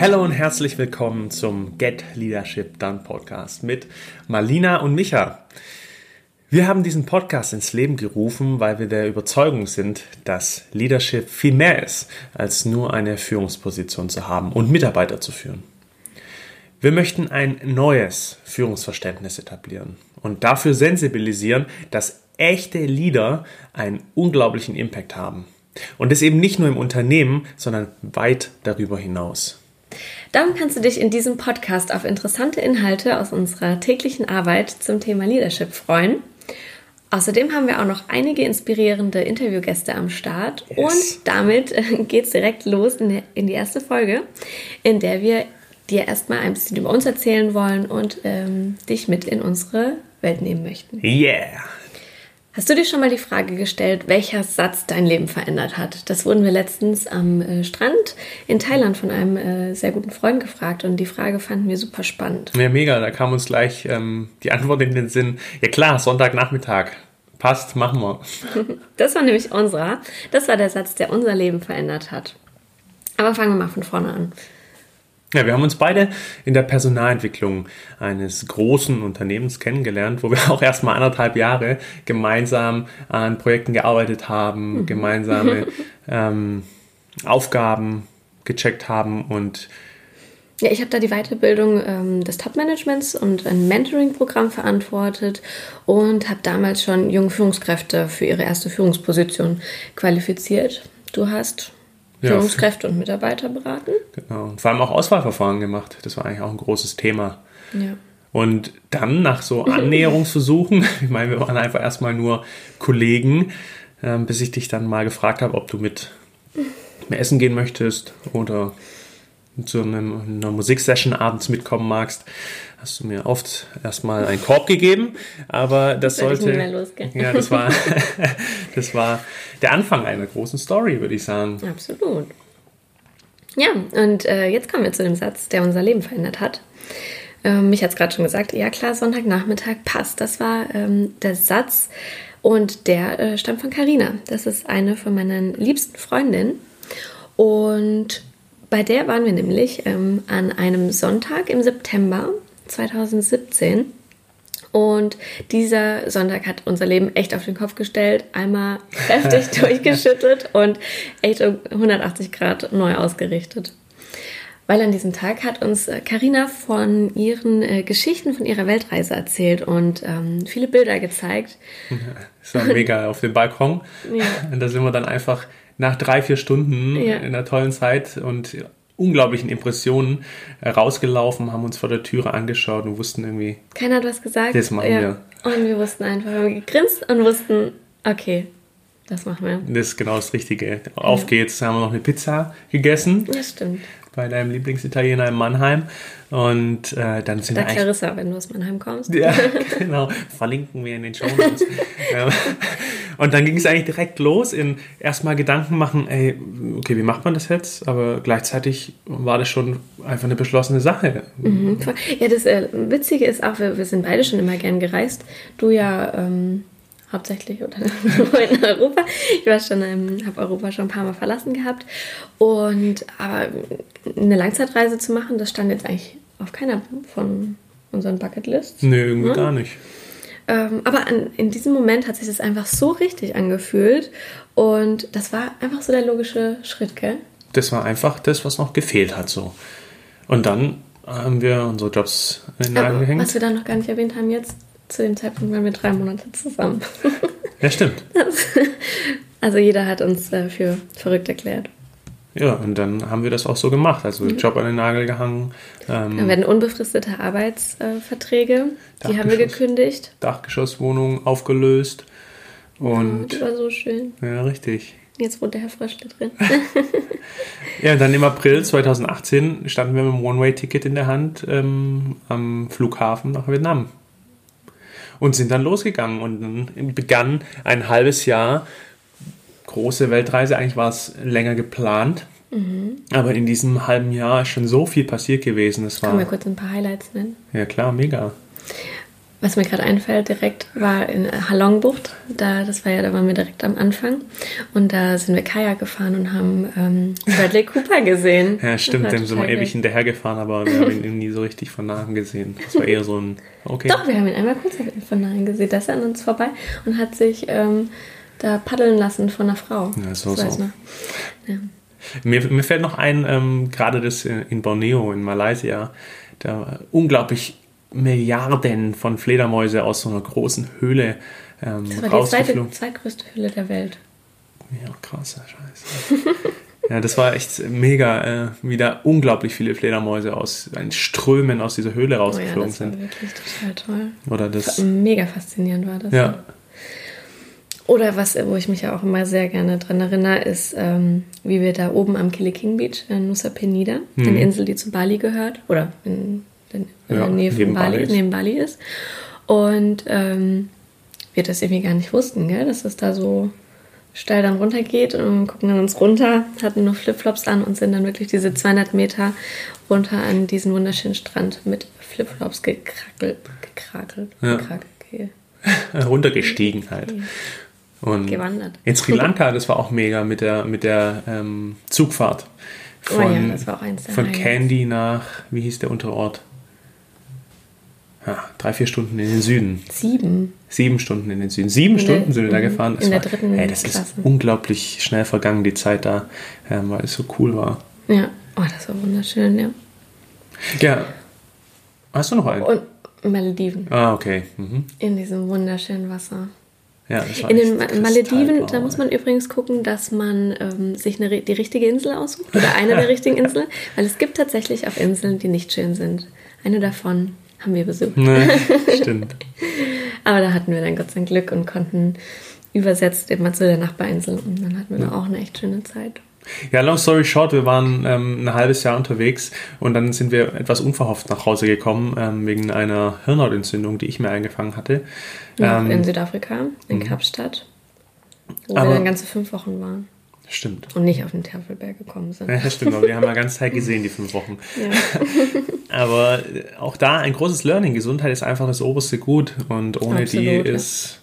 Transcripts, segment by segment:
Hallo und herzlich willkommen zum Get Leadership Done Podcast mit Marlina und Micha. Wir haben diesen Podcast ins Leben gerufen, weil wir der Überzeugung sind, dass Leadership viel mehr ist, als nur eine Führungsposition zu haben und Mitarbeiter zu führen. Wir möchten ein neues Führungsverständnis etablieren und dafür sensibilisieren, dass echte Leader einen unglaublichen Impact haben. Und das eben nicht nur im Unternehmen, sondern weit darüber hinaus. Darum kannst du dich in diesem Podcast auf interessante Inhalte aus unserer täglichen Arbeit zum Thema Leadership freuen. Außerdem haben wir auch noch einige inspirierende Interviewgäste am Start. Yes. Und damit äh, geht es direkt los in, die, in die erste Folge, in der wir dir erstmal ein bisschen über uns erzählen wollen und ähm, dich mit in unsere Welt nehmen möchten. Yeah! Hast du dir schon mal die Frage gestellt, welcher Satz dein Leben verändert hat? Das wurden wir letztens am äh, Strand in Thailand von einem äh, sehr guten Freund gefragt und die Frage fanden wir super spannend. Ja, mega. Da kam uns gleich ähm, die Antwort in den Sinn. Ja klar, Sonntagnachmittag. Passt, machen wir. das war nämlich unserer. Das war der Satz, der unser Leben verändert hat. Aber fangen wir mal von vorne an. Ja, wir haben uns beide in der Personalentwicklung eines großen Unternehmens kennengelernt, wo wir auch erstmal anderthalb Jahre gemeinsam an Projekten gearbeitet haben, mhm. gemeinsame ähm, Aufgaben gecheckt haben und ja, ich habe da die Weiterbildung ähm, des Top-Managements und ein Mentoring-Programm verantwortet und habe damals schon junge Führungskräfte für ihre erste Führungsposition qualifiziert. Du hast Führungskräfte und Mitarbeiter beraten. Genau. Und vor allem auch Auswahlverfahren gemacht. Das war eigentlich auch ein großes Thema. Ja. Und dann nach so Annäherungsversuchen, ich meine, wir waren einfach erstmal nur Kollegen, äh, bis ich dich dann mal gefragt habe, ob du mit mir essen gehen möchtest oder zu einem, einer Musiksession abends mitkommen magst, hast du mir oft erstmal einen Korb gegeben, aber das, das sollte. Ja, das war, das war der Anfang einer großen Story, würde ich sagen. Absolut. Ja, und äh, jetzt kommen wir zu dem Satz, der unser Leben verändert hat. Ähm, mich hat es gerade schon gesagt, ja klar, Sonntagnachmittag passt. Das war ähm, der Satz und der äh, stammt von Carina. Das ist eine von meinen liebsten Freundinnen. Und bei der waren wir nämlich ähm, an einem Sonntag im September 2017. Und dieser Sonntag hat unser Leben echt auf den Kopf gestellt, einmal kräftig durchgeschüttet und echt um 180 Grad neu ausgerichtet. Weil an diesem Tag hat uns Karina äh, von ihren äh, Geschichten von ihrer Weltreise erzählt und ähm, viele Bilder gezeigt. Das war mega auf dem Balkon. Ja. Und da sind wir dann einfach nach drei, vier Stunden ja. in einer tollen Zeit und unglaublichen Impressionen äh, rausgelaufen, haben uns vor der Türe angeschaut und wussten irgendwie. Keiner hat was gesagt. Das machen ja. wir. Und wir wussten einfach, wir haben gegrinst und wussten, okay, das machen wir. Das ist genau das Richtige. Auf ja. geht's, haben wir noch eine Pizza gegessen. Das stimmt bei deinem Lieblingsitaliener in Mannheim. Und äh, dann sind da wir Clarissa, wenn du aus Mannheim kommst. Ja, genau. Verlinken wir in den Show Notes. und dann ging es eigentlich direkt los in erstmal Gedanken machen, ey, okay, wie macht man das jetzt? Aber gleichzeitig war das schon einfach eine beschlossene Sache. Mhm. Ja, das äh, Witzige ist auch, wir, wir sind beide schon immer gern gereist. Du ja ähm, hauptsächlich oder in Europa. Ich war schon, ähm, habe Europa schon ein paar Mal verlassen gehabt. Und aber eine Langzeitreise zu machen, das stand jetzt eigentlich auf keiner von unseren Bucketlists. Nee, irgendwie ja? gar nicht. Ähm, aber an, in diesem Moment hat sich das einfach so richtig angefühlt. Und das war einfach so der logische Schritt, gell? Das war einfach das, was noch gefehlt hat, so. Und dann haben wir unsere Jobs in den gehängt. Was wir dann noch gar nicht erwähnt haben jetzt, zu dem Zeitpunkt waren wir drei Monate zusammen. Ja, stimmt. Also jeder hat uns äh, für verrückt erklärt. Ja, und dann haben wir das auch so gemacht. Also mhm. Job an den Nagel gehangen. Ähm, dann werden unbefristete Arbeitsverträge, die haben wir gekündigt. Dachgeschosswohnung aufgelöst. Und das war so schön. Ja, richtig. Jetzt wohnt der Herr Fröschle drin. ja, dann im April 2018 standen wir mit einem One-Way-Ticket in der Hand ähm, am Flughafen nach Vietnam und sind dann losgegangen und dann begann ein halbes Jahr große Weltreise. Eigentlich war es länger geplant. Mhm. Aber in diesem halben Jahr ist schon so viel passiert gewesen. Es Können wir kurz ein paar Highlights nennen? Ja, klar, mega. was mir gerade einfällt direkt, war in Halongbucht. Da, das war ja, da waren wir direkt am Anfang. Und da sind wir Kajak gefahren und haben ähm, Bradley Cooper gesehen. Ja, stimmt, dem sind wir ewig hinterhergefahren, aber wir haben ihn nie so richtig von nahem gesehen. Das war eher so ein, okay. Doch, wir haben ihn einmal kurz von nahem gesehen. Da ist er an uns vorbei und hat sich ähm, da paddeln lassen von einer Frau. Ja, so, so. Ja. Mir, mir fällt noch ein, ähm, gerade das in Borneo, in Malaysia, da unglaublich Milliarden von Fledermäuse aus so einer großen Höhle ähm, Das war die zweite, zweitgrößte Höhle der Welt. Ja, krasser Scheiß. ja, das war echt mega, äh, wie da unglaublich viele Fledermäuse aus ein Strömen aus dieser Höhle rausgeflogen oh ja, das sind. War wirklich total toll. Oder das. Mega faszinierend war das. Ja. Oder was, wo ich mich ja auch immer sehr gerne dran erinnere, ist, ähm, wie wir da oben am Kili King Beach in Nusa Penida, mhm. eine Insel, die zu Bali gehört, oder in in ja, der Nähe von Bali, Bali neben Bali ist. Und ähm, wir das irgendwie gar nicht wussten, gell? dass es da so steil dann runtergeht und gucken dann uns runter, hatten nur Flipflops an und sind dann wirklich diese 200 Meter runter an diesen wunderschönen Strand mit Flipflops gekrakelt, gekrakelt, ja. gekrakelt okay. runtergestiegen halt. Und Gewandert. In Sri Lanka, das war auch mega mit der, mit der ähm, Zugfahrt. Von, oh ja, das war auch eins der Von Candy nach, wie hieß der Unterort? ja, drei, vier Stunden in den Süden. Sieben. Sieben Stunden in den Süden. Sieben in Stunden der, sind wir da gefahren. Das in war, der dritten hey, das Klasse. ist unglaublich schnell vergangen, die Zeit da, ähm, weil es so cool war. Ja, oh, das war wunderschön, ja. Ja. Hast du noch einen? Und Malediven. Ah, okay. Mhm. In diesem wunderschönen Wasser. Ja, in den Malediven, da muss man übrigens gucken, dass man ähm, sich eine, die richtige Insel aussucht oder eine der richtigen Inseln, weil es gibt tatsächlich auch Inseln, die nicht schön sind. Eine davon haben wir besucht. Nee, stimmt. Aber da hatten wir dann Gott sei Dank Glück und konnten übersetzt immer zu der Nachbarinsel und dann hatten wir ja. auch eine echt schöne Zeit. Ja, long story short, wir waren ähm, ein halbes Jahr unterwegs und dann sind wir etwas unverhofft nach Hause gekommen ähm, wegen einer Hirnhautentzündung, die ich mir eingefangen hatte. Ja, ähm, in Südafrika, in mhm. Kapstadt, wo wir dann ganze fünf Wochen waren. Stimmt. Und nicht auf den Tafelberg gekommen sind. Ja, stimmt, aber wir haben ja ganz Zeit gesehen, die fünf Wochen. Ja. aber auch da ein großes Learning. Gesundheit ist einfach das oberste Gut und ohne Absolut, die ist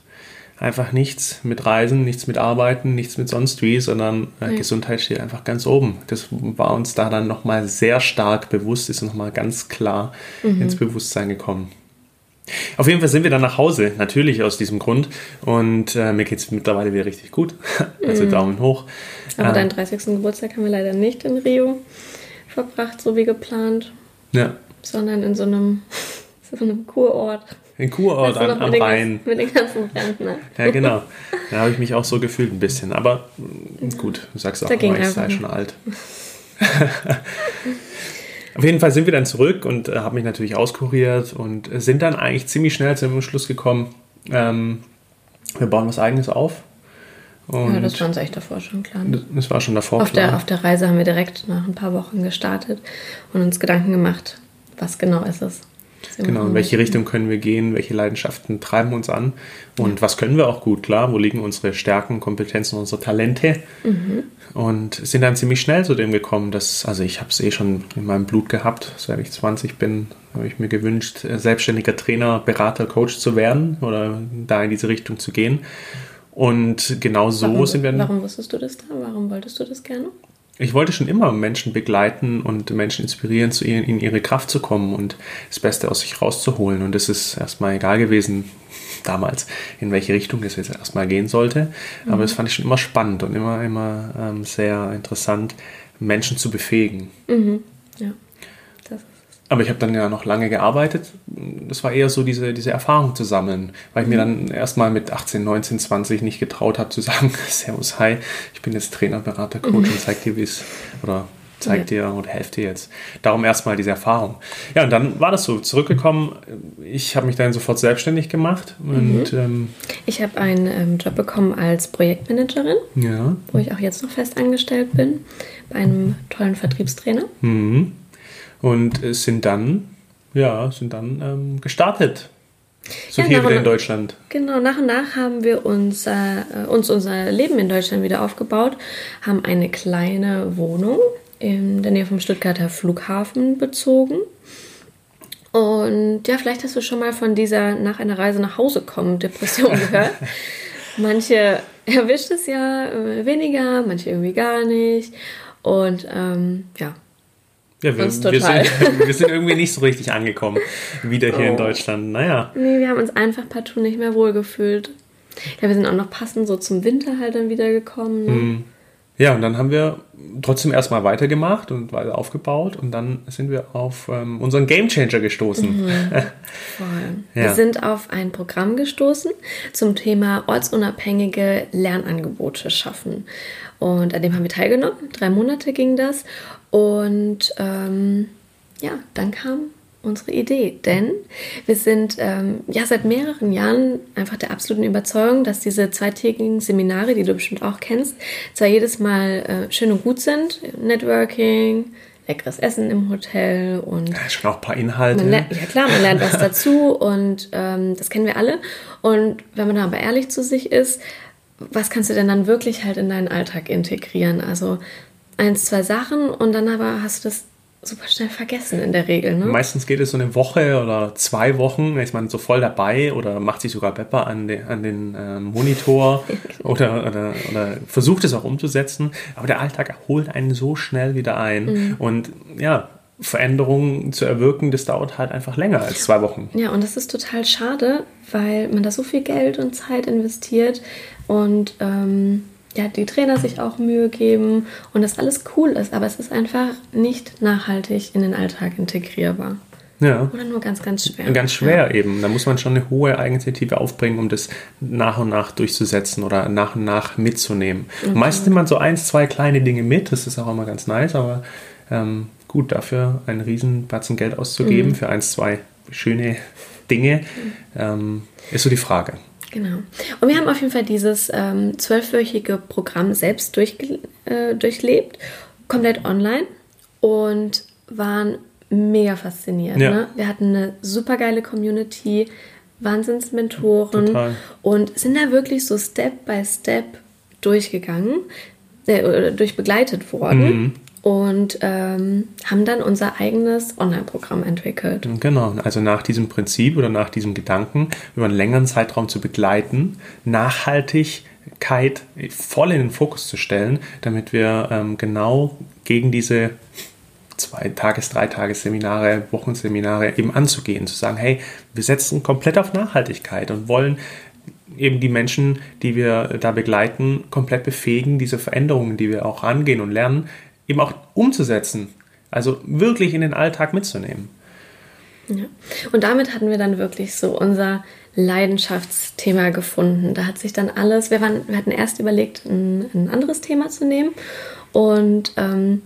einfach nichts mit Reisen, nichts mit Arbeiten, nichts mit sonst wie, sondern äh. Gesundheit steht einfach ganz oben. Das war uns da dann nochmal sehr stark bewusst, ist nochmal ganz klar mhm. ins Bewusstsein gekommen. Auf jeden Fall sind wir dann nach Hause, natürlich aus diesem Grund. Und äh, mir geht es mittlerweile wieder richtig gut. also mm. Daumen hoch. Aber äh, deinen 30. Geburtstag haben wir leider nicht in Rio verbracht, so wie geplant. Ja. Sondern in so einem, so einem Kurort. In Kurort an, am Rhein. mit den ganzen Rentner. Ja, genau. Da habe ich mich auch so gefühlt ein bisschen. Aber gut, du sagst auch, immer, ich sei schon alt. Auf jeden Fall sind wir dann zurück und äh, haben mich natürlich auskuriert und sind dann eigentlich ziemlich schnell zum Schluss gekommen, ähm, wir bauen was Eigenes auf. Und ja, das war uns echt davor schon klar. Das war schon davor auf klar. Der, auf der Reise haben wir direkt nach ein paar Wochen gestartet und uns Gedanken gemacht, was genau ist es. Genau, in welche Richtung können wir gehen, welche Leidenschaften treiben uns an und ja. was können wir auch gut, klar, wo liegen unsere Stärken, Kompetenzen, unsere Talente mhm. und sind dann ziemlich schnell zu dem gekommen, dass, also ich habe es eh schon in meinem Blut gehabt, seit ich 20 bin, habe ich mir gewünscht, selbstständiger Trainer, Berater, Coach zu werden oder da in diese Richtung zu gehen. Und genau so warum, sind wir. Warum wusstest du das da? Warum wolltest du das gerne? Ich wollte schon immer Menschen begleiten und Menschen inspirieren, zu ihnen, in ihre Kraft zu kommen und das Beste aus sich rauszuholen. Und es ist erstmal egal gewesen, damals, in welche Richtung es jetzt erstmal gehen sollte. Mhm. Aber das fand ich schon immer spannend und immer, immer ähm, sehr interessant, Menschen zu befähigen. Mhm. Ja. Aber ich habe dann ja noch lange gearbeitet. Das war eher so diese, diese Erfahrung zu sammeln, weil ich mhm. mir dann erstmal mit 18, 19, 20 nicht getraut habe zu sagen, Servus, hi, ich bin jetzt Trainer, Berater, Coach mhm. und zeig dir, wie es, oder zeig dir oder helf dir jetzt. Darum erstmal diese Erfahrung. Ja, und dann war das so, zurückgekommen. Ich habe mich dann sofort selbstständig gemacht. Und, mhm. ähm, ich habe einen ähm, Job bekommen als Projektmanagerin, ja. wo ich auch jetzt noch fest angestellt bin, bei einem tollen Vertriebstrainer. Mhm und sind dann, ja, sind dann ähm, gestartet. So ja, hier wieder in Deutschland. Genau, nach und nach haben wir uns, äh, uns unser Leben in Deutschland wieder aufgebaut, haben eine kleine Wohnung in der Nähe vom Stuttgarter Flughafen bezogen Und ja, vielleicht hast du schon mal von dieser nach einer Reise nach Hause kommen Depression gehört. manche erwischt es ja äh, weniger, manche irgendwie gar nicht. Und ähm, ja. Ja, wir, wir, sind, wir, sind, irgendwie nicht so richtig angekommen wieder hier oh. in Deutschland. Naja. Nee, wir haben uns einfach partout nicht mehr wohlgefühlt. Ja, wir sind auch noch passend so zum Winter halt dann wieder gekommen. Ne? Mm. Ja, und dann haben wir trotzdem erstmal weitergemacht und weiter aufgebaut und dann sind wir auf ähm, unseren Gamechanger gestoßen. Mhm, voll. ja. Wir sind auf ein Programm gestoßen zum Thema ortsunabhängige Lernangebote schaffen. Und an dem haben wir teilgenommen. Drei Monate ging das. Und ähm, ja, dann kam unsere Idee. Denn wir sind ähm, ja seit mehreren Jahren einfach der absoluten Überzeugung, dass diese zweitägigen Seminare, die du bestimmt auch kennst, zwar jedes Mal äh, schön und gut sind, Networking, leckeres Essen im Hotel und ja, schon auch ein paar Inhalte. Lernt, ja klar, man lernt was dazu und ähm, das kennen wir alle. Und wenn man da aber ehrlich zu sich ist, was kannst du denn dann wirklich halt in deinen Alltag integrieren? Also eins, zwei Sachen und dann aber hast du das super schnell vergessen in der Regel. Ne? Meistens geht es so eine Woche oder zwei Wochen, ist man so voll dabei oder macht sich sogar Pepper an, de, an den äh, Monitor oder, oder, oder, versucht es auch umzusetzen. Aber der Alltag holt einen so schnell wieder ein. Mhm. Und ja, Veränderungen zu erwirken, das dauert halt einfach länger als zwei Wochen. Ja, und das ist total schade, weil man da so viel Geld und Zeit investiert und ähm, ja, die Trainer sich auch Mühe geben und das alles cool ist, aber es ist einfach nicht nachhaltig in den Alltag integrierbar. Ja. Oder nur ganz, ganz schwer. Ganz schwer ja. eben. Da muss man schon eine hohe Eigeninitiative aufbringen, um das nach und nach durchzusetzen oder nach und nach mitzunehmen. Okay. Meistens nimmt man so eins, zwei kleine Dinge mit, das ist auch immer ganz nice, aber ähm, gut, dafür einen riesen Batzen Geld auszugeben mhm. für eins, zwei schöne Dinge, ähm, ist so die Frage. Genau. Und wir haben auf jeden Fall dieses ähm, zwölfwöchige Programm selbst durchge äh, durchlebt, komplett online und waren mega fasziniert. Ja. Ne? Wir hatten eine super geile Community, Wahnsinnsmentoren Total. und sind da wirklich so Step by Step durchgegangen, äh, durchbegleitet worden. Mhm und ähm, haben dann unser eigenes Online-Programm entwickelt. Genau, also nach diesem Prinzip oder nach diesem Gedanken über einen längeren Zeitraum zu begleiten, Nachhaltigkeit voll in den Fokus zu stellen, damit wir ähm, genau gegen diese zwei Tages-, drei Tages-Seminare, Wochenseminare eben anzugehen, zu sagen, hey, wir setzen komplett auf Nachhaltigkeit und wollen eben die Menschen, die wir da begleiten, komplett befähigen, diese Veränderungen, die wir auch angehen und lernen, eben auch umzusetzen. Also wirklich in den Alltag mitzunehmen. Ja. Und damit hatten wir dann wirklich so unser Leidenschaftsthema gefunden. Da hat sich dann alles, wir, waren, wir hatten erst überlegt, ein, ein anderes Thema zu nehmen und ähm,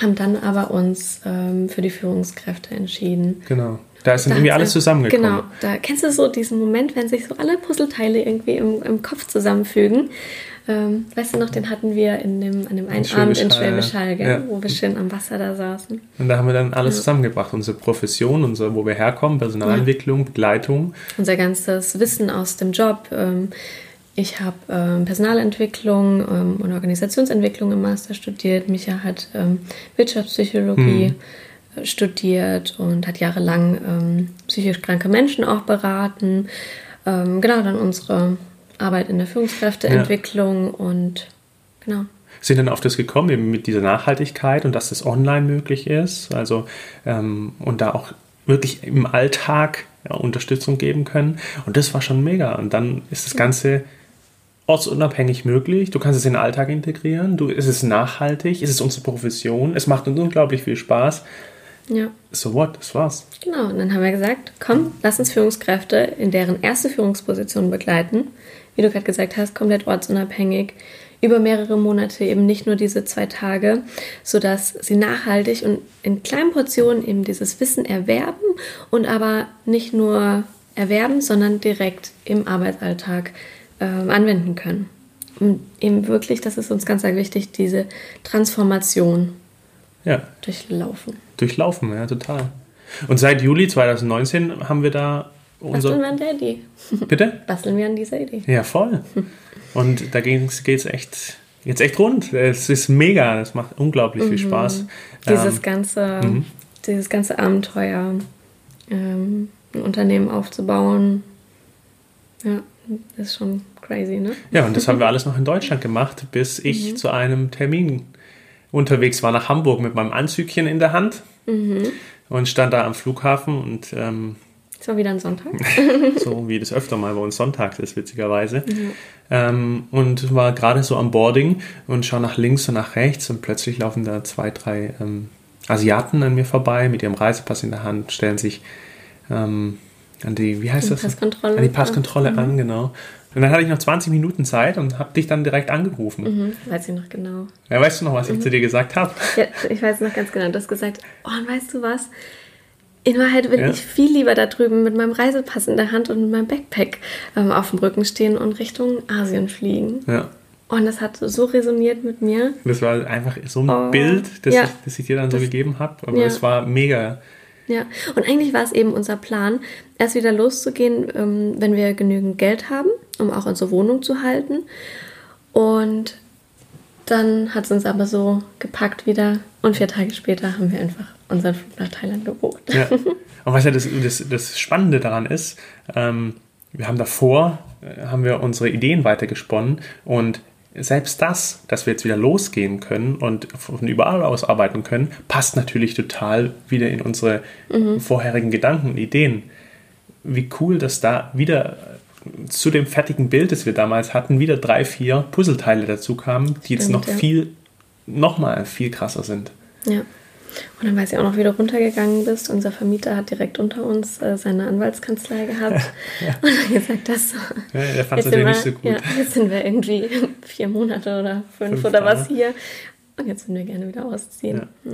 haben dann aber uns ähm, für die Führungskräfte entschieden. Genau. Da ist dann da irgendwie alles zusammengekommen. Genau, da kennst du so diesen Moment, wenn sich so alle Puzzleteile irgendwie im, im Kopf zusammenfügen ähm, weißt du noch, den hatten wir in dem, an dem einen in Abend in Schwäbisch Hall, ja. wo wir schön am Wasser da saßen. Und da haben wir dann alles ja. zusammengebracht. Unsere Profession, unser, wo wir herkommen, Personalentwicklung, ja. Begleitung. Unser ganzes Wissen aus dem Job. Ähm, ich habe ähm, Personalentwicklung ähm, und Organisationsentwicklung im Master studiert. Micha hat ähm, Wirtschaftspsychologie hm. studiert und hat jahrelang ähm, psychisch kranke Menschen auch beraten. Ähm, genau, dann unsere Arbeit in der Führungskräfteentwicklung ja. und genau. Sind dann auf das gekommen, eben mit dieser Nachhaltigkeit und dass das online möglich ist, also ähm, und da auch wirklich im Alltag ja, Unterstützung geben können. Und das war schon mega. Und dann ist das Ganze ortsunabhängig möglich. Du kannst es in den Alltag integrieren. Du, es ist nachhaltig, es ist unsere Profession, es macht uns unglaublich viel Spaß. Ja. So what, das war's. Genau, und dann haben wir gesagt, komm, lass uns Führungskräfte in deren erste Führungsposition begleiten wie du gerade gesagt hast, komplett ortsunabhängig über mehrere Monate eben nicht nur diese zwei Tage, sodass sie nachhaltig und in kleinen Portionen eben dieses Wissen erwerben und aber nicht nur erwerben, sondern direkt im Arbeitsalltag äh, anwenden können. Und eben wirklich, das ist uns ganz, wichtig, diese Transformation ja. durchlaufen. Durchlaufen, ja, total. Und seit Juli 2019 haben wir da unser. Basteln wir an der Idee. Bitte? Basteln wir an dieser Idee. Ja, voll. Und da geht es echt, jetzt echt rund. Es ist mega. Es macht unglaublich mhm. viel Spaß. Dieses, ähm, ganze, mhm. dieses ganze Abenteuer ähm, ein Unternehmen aufzubauen. Ja, das ist schon crazy, ne? Ja, und das haben wir alles noch in Deutschland gemacht, bis ich mhm. zu einem Termin unterwegs war nach Hamburg mit meinem Anzügchen in der Hand mhm. und stand da am Flughafen und ähm, es war wieder ein Sonntag. so wie das öfter mal bei uns sonntags ist, witzigerweise. Ja. Ähm, und war gerade so am Boarding und schaue nach links und nach rechts und plötzlich laufen da zwei, drei ähm, Asiaten an mir vorbei mit ihrem Reisepass in der Hand, stellen sich ähm, an die, wie heißt die das? Passkontrolle. An die Passkontrolle mhm. an, genau. Und dann hatte ich noch 20 Minuten Zeit und habe dich dann direkt angerufen. Mhm, weiß ich noch genau. Ja, weißt du noch, was ich mhm. zu dir gesagt habe? Ja, ich weiß noch ganz genau. Du hast gesagt, oh, und weißt du was? In Wahrheit will ja. ich viel lieber da drüben mit meinem Reisepass in der Hand und mit meinem Backpack ähm, auf dem Rücken stehen und Richtung Asien fliegen. Ja. Und das hat so resoniert mit mir. Das war einfach so ein oh, Bild, das, ja. ich, das ich dir dann so das, gegeben habe. Aber es war mega. Ja, und eigentlich war es eben unser Plan, erst wieder loszugehen, ähm, wenn wir genügend Geld haben, um auch unsere Wohnung zu halten. Und dann hat es uns aber so gepackt wieder. Und vier Tage später haben wir einfach unseren Flug nach Thailand gebucht. Ja. Und was ja das, das, das Spannende daran ist, ähm, wir haben davor, äh, haben wir unsere Ideen weitergesponnen und selbst das, dass wir jetzt wieder losgehen können und von überall aus arbeiten können, passt natürlich total wieder in unsere mhm. vorherigen Gedanken und Ideen. Wie cool, dass da wieder zu dem fertigen Bild, das wir damals hatten, wieder drei, vier Puzzleteile dazu kamen, die jetzt noch ja. viel, nochmal viel krasser sind. Ja. Und dann weiß ich auch noch, wie du runtergegangen bist. Unser Vermieter hat direkt unter uns äh, seine Anwaltskanzlei gehabt ja. und dann gesagt, das ja, der fand es natürlich nicht so gut. Ja, jetzt sind wir irgendwie vier Monate oder fünf, fünf oder was hier. Und jetzt würden wir gerne wieder ausziehen. Ja.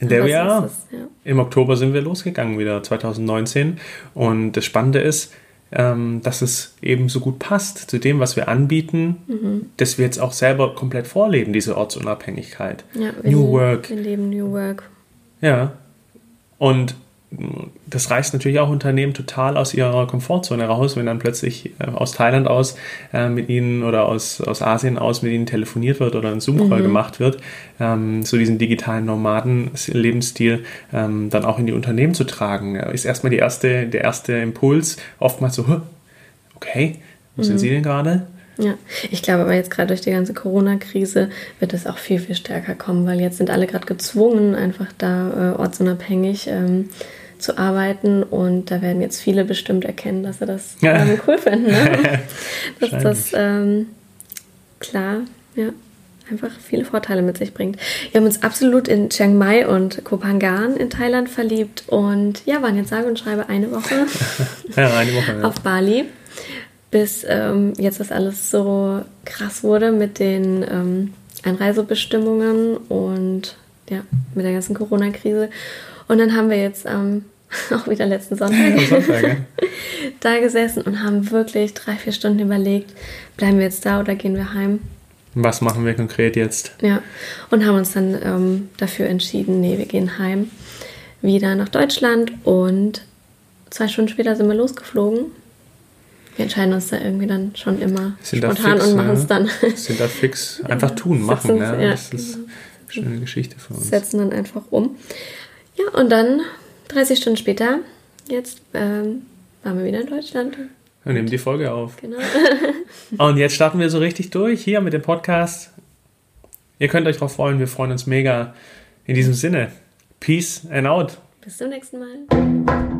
In der Jahr, ja. im Oktober sind wir losgegangen wieder, 2019. Und das Spannende ist, ähm, dass es eben so gut passt zu dem, was wir anbieten, mhm. dass wir jetzt auch selber komplett vorleben, diese Ortsunabhängigkeit. Ja, New Work. Wir leben New Work. Ja. Und das reißt natürlich auch Unternehmen total aus ihrer Komfortzone raus, wenn dann plötzlich äh, aus Thailand aus äh, mit ihnen oder aus, aus Asien aus mit ihnen telefoniert wird oder ein Zoom-Call mhm. gemacht wird, ähm, so diesen digitalen Nomaden-Lebensstil ähm, dann auch in die Unternehmen zu tragen. Ist erstmal die erste, der erste Impuls, oftmals so, okay, wo mhm. sind Sie denn gerade? Ja, ich glaube aber jetzt gerade durch die ganze Corona-Krise wird es auch viel, viel stärker kommen, weil jetzt sind alle gerade gezwungen, einfach da äh, ortsunabhängig ähm, zu arbeiten und da werden jetzt viele bestimmt erkennen, dass sie das ja. cool finden. Ne? dass das ähm, klar, ja, einfach viele Vorteile mit sich bringt. Wir haben uns absolut in Chiang Mai und Koh Phangan in Thailand verliebt und ja, waren jetzt sage und schreibe eine Woche, ja, eine Woche ja. auf Bali bis ähm, jetzt das alles so krass wurde mit den ähm, Einreisebestimmungen und ja, mit der ganzen Corona-Krise. Und dann haben wir jetzt ähm, auch wieder letzten Sonntag, Sonntag da gesessen und haben wirklich drei, vier Stunden überlegt, bleiben wir jetzt da oder gehen wir heim? Was machen wir konkret jetzt? Ja, und haben uns dann ähm, dafür entschieden, nee, wir gehen heim, wieder nach Deutschland und zwei Stunden später sind wir losgeflogen wir entscheiden uns da irgendwie dann schon immer sind spontan fix, und machen es dann. Sind da fix. Einfach tun, machen. Ja. ja. Das ist eine schöne Geschichte für uns. Setzen dann einfach um. Ja, und dann 30 Stunden später, jetzt ähm, waren wir wieder in Deutschland. Und nehmen die Folge auf. Genau. und jetzt starten wir so richtig durch hier mit dem Podcast. Ihr könnt euch darauf freuen, wir freuen uns mega. In diesem Sinne, Peace and out. Bis zum nächsten Mal.